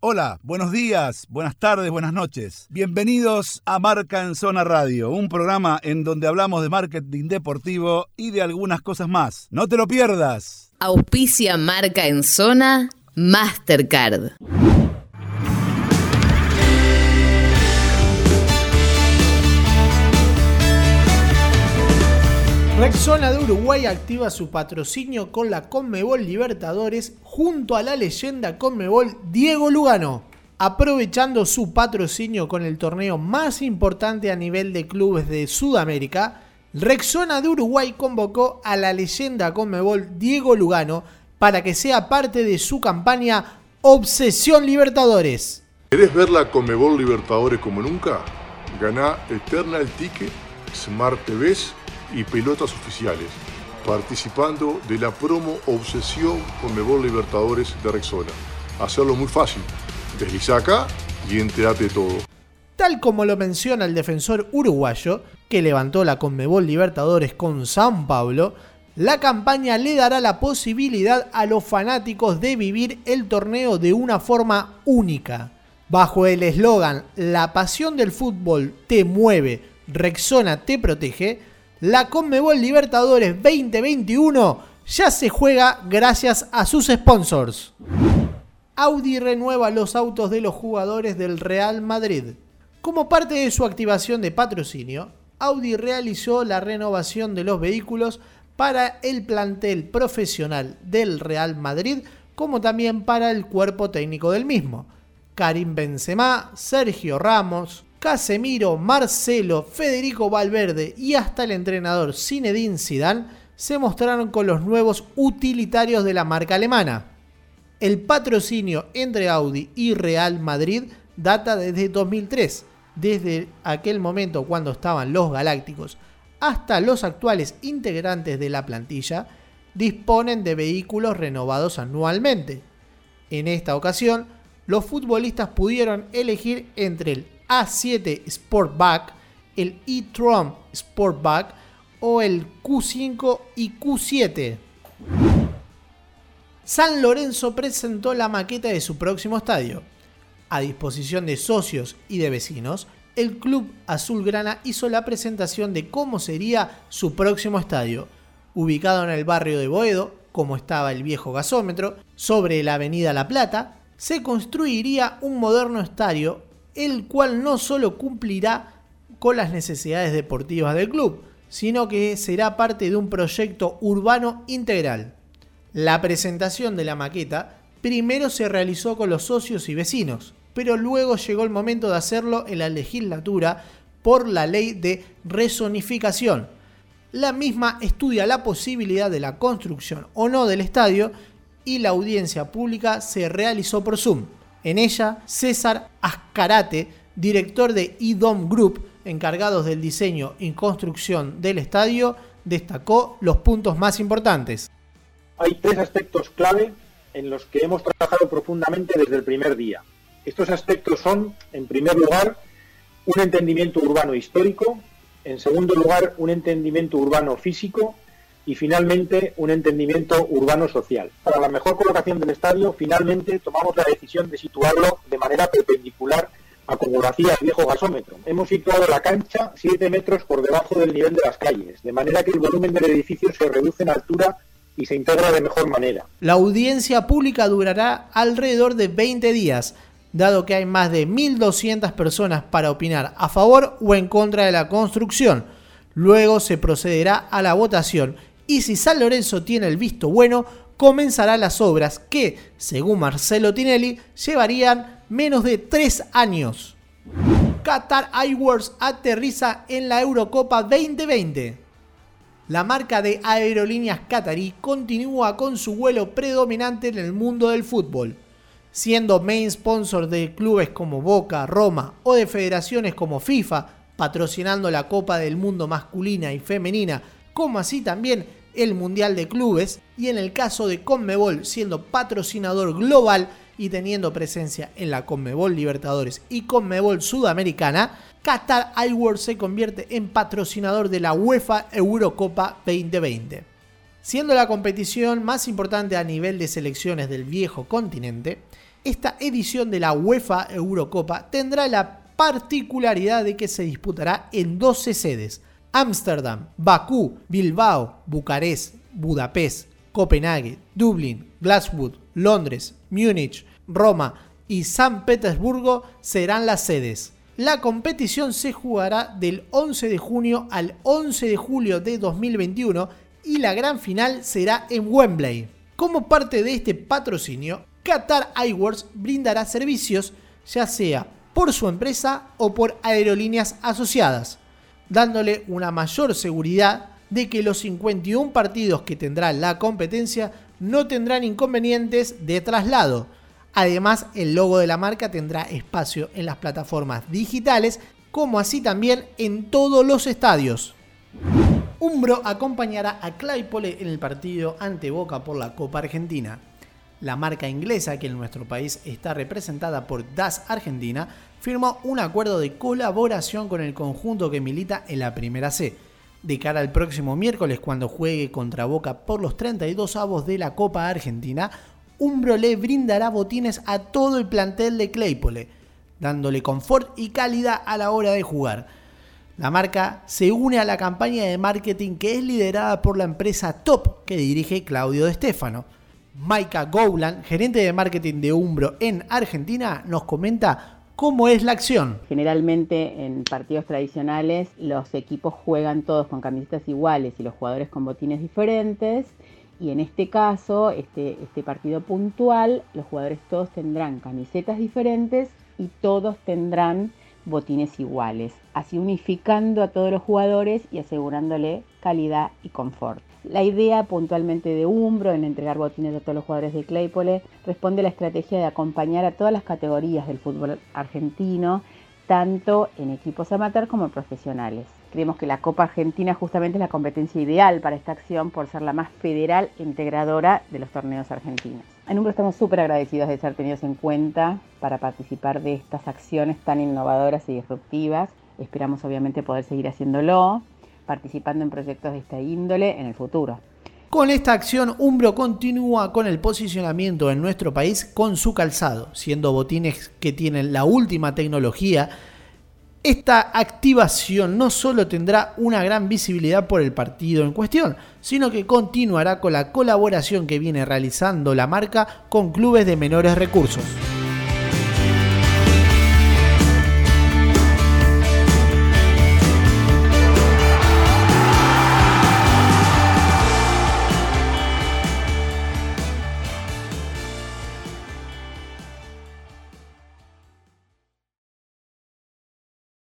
Hola, buenos días, buenas tardes, buenas noches. Bienvenidos a Marca en Zona Radio, un programa en donde hablamos de marketing deportivo y de algunas cosas más. No te lo pierdas. Auspicia Marca en Zona Mastercard. Rexona de Uruguay activa su patrocinio con la Conmebol Libertadores junto a la leyenda Conmebol Diego Lugano, aprovechando su patrocinio con el torneo más importante a nivel de clubes de Sudamérica. Rexona de Uruguay convocó a la leyenda Conmebol Diego Lugano para que sea parte de su campaña Obsesión Libertadores. ¿Querés ver la Conmebol Libertadores como nunca? Ganá Eternal Ticket, Smart TVs y pelotas oficiales, participando de la promo Obsesión Conmebol Libertadores de Rexona. Hacerlo muy fácil. Desliza acá y enterate todo. Tal como lo menciona el defensor uruguayo, que levantó la Conmebol Libertadores con San Pablo, la campaña le dará la posibilidad a los fanáticos de vivir el torneo de una forma única. Bajo el eslogan La pasión del fútbol te mueve, Rexona te protege, la Conmebol Libertadores 2021 ya se juega gracias a sus sponsors. Audi renueva los autos de los jugadores del Real Madrid. Como parte de su activación de patrocinio, Audi realizó la renovación de los vehículos para el plantel profesional del Real Madrid, como también para el cuerpo técnico del mismo. Karim Benzema, Sergio Ramos, Casemiro, Marcelo, Federico Valverde y hasta el entrenador Zinedine Zidane se mostraron con los nuevos utilitarios de la marca alemana. El patrocinio entre Audi y Real Madrid data desde 2003, desde aquel momento cuando estaban los Galácticos hasta los actuales integrantes de la plantilla disponen de vehículos renovados anualmente. En esta ocasión, los futbolistas pudieron elegir entre el a7 Sportback, el e-tron Sportback o el Q5 y Q7. San Lorenzo presentó la maqueta de su próximo estadio. A disposición de socios y de vecinos, el club azulgrana hizo la presentación de cómo sería su próximo estadio, ubicado en el barrio de Boedo, como estaba el viejo gasómetro, sobre la avenida La Plata, se construiría un moderno estadio el cual no solo cumplirá con las necesidades deportivas del club, sino que será parte de un proyecto urbano integral. La presentación de la maqueta primero se realizó con los socios y vecinos, pero luego llegó el momento de hacerlo en la legislatura por la ley de rezonificación. La misma estudia la posibilidad de la construcción o no del estadio y la audiencia pública se realizó por Zoom. En ella, César Ascarate, director de IDOM Group, encargados del diseño y construcción del estadio, destacó los puntos más importantes. Hay tres aspectos clave en los que hemos trabajado profundamente desde el primer día. Estos aspectos son, en primer lugar, un entendimiento urbano histórico, en segundo lugar, un entendimiento urbano físico y finalmente un entendimiento urbano social. Para la mejor colocación del estadio, finalmente tomamos la decisión de situarlo de manera perpendicular a como lo hacía el viejo gasómetro. Hemos situado la cancha 7 metros por debajo del nivel de las calles, de manera que el volumen del edificio se reduce en altura y se integra de mejor manera. La audiencia pública durará alrededor de 20 días, dado que hay más de 1.200 personas para opinar a favor o en contra de la construcción. Luego se procederá a la votación y si San Lorenzo tiene el visto bueno, comenzará las obras que, según Marcelo Tinelli, llevarían menos de tres años. Qatar Airways aterriza en la Eurocopa 2020. La marca de aerolíneas qatarí continúa con su vuelo predominante en el mundo del fútbol, siendo main sponsor de clubes como Boca, Roma o de federaciones como FIFA, patrocinando la Copa del Mundo masculina y femenina, como así también el Mundial de Clubes y en el caso de Conmebol siendo patrocinador global y teniendo presencia en la Conmebol Libertadores y Conmebol Sudamericana, Qatar Airways se convierte en patrocinador de la UEFA Eurocopa 2020. Siendo la competición más importante a nivel de selecciones del viejo continente, Esta edición de la UEFA Eurocopa tendrá la particularidad de que se disputará en 12 sedes. Ámsterdam, Bakú, Bilbao, Bucarest, Budapest, Copenhague, Dublín, Glasgow, Londres, Múnich, Roma y San Petersburgo serán las sedes. La competición se jugará del 11 de junio al 11 de julio de 2021 y la gran final será en Wembley. Como parte de este patrocinio, Qatar Airways brindará servicios ya sea por su empresa o por aerolíneas asociadas, dándole una mayor seguridad de que los 51 partidos que tendrá la competencia no tendrán inconvenientes de traslado. Además, el logo de la marca tendrá espacio en las plataformas digitales, como así también en todos los estadios. Umbro acompañará a Claypole en el partido ante Boca por la Copa Argentina. La marca inglesa, que en nuestro país está representada por DAS Argentina, firmó un acuerdo de colaboración con el conjunto que milita en la Primera C de cara al próximo miércoles cuando juegue contra Boca por los 32 avos de la Copa Argentina, Umbro le brindará botines a todo el plantel de Claypole, dándole confort y calidad a la hora de jugar. La marca se une a la campaña de marketing que es liderada por la empresa Top que dirige Claudio De Stefano. Maika Gowland, gerente de marketing de Umbro en Argentina, nos comenta ¿Cómo es la acción? Generalmente en partidos tradicionales los equipos juegan todos con camisetas iguales y los jugadores con botines diferentes. Y en este caso, este, este partido puntual, los jugadores todos tendrán camisetas diferentes y todos tendrán botines iguales, así unificando a todos los jugadores y asegurándole calidad y confort. La idea puntualmente de Umbro en entregar botines a todos los jugadores de Claypole responde a la estrategia de acompañar a todas las categorías del fútbol argentino, tanto en equipos amateur como profesionales. Creemos que la Copa Argentina justamente es la competencia ideal para esta acción por ser la más federal e integradora de los torneos argentinos. En Umbro estamos súper agradecidos de ser tenidos en cuenta para participar de estas acciones tan innovadoras y disruptivas. Esperamos obviamente poder seguir haciéndolo participando en proyectos de esta índole en el futuro. Con esta acción, Umbro continúa con el posicionamiento en nuestro país con su calzado, siendo botines que tienen la última tecnología. Esta activación no solo tendrá una gran visibilidad por el partido en cuestión, sino que continuará con la colaboración que viene realizando la marca con clubes de menores recursos.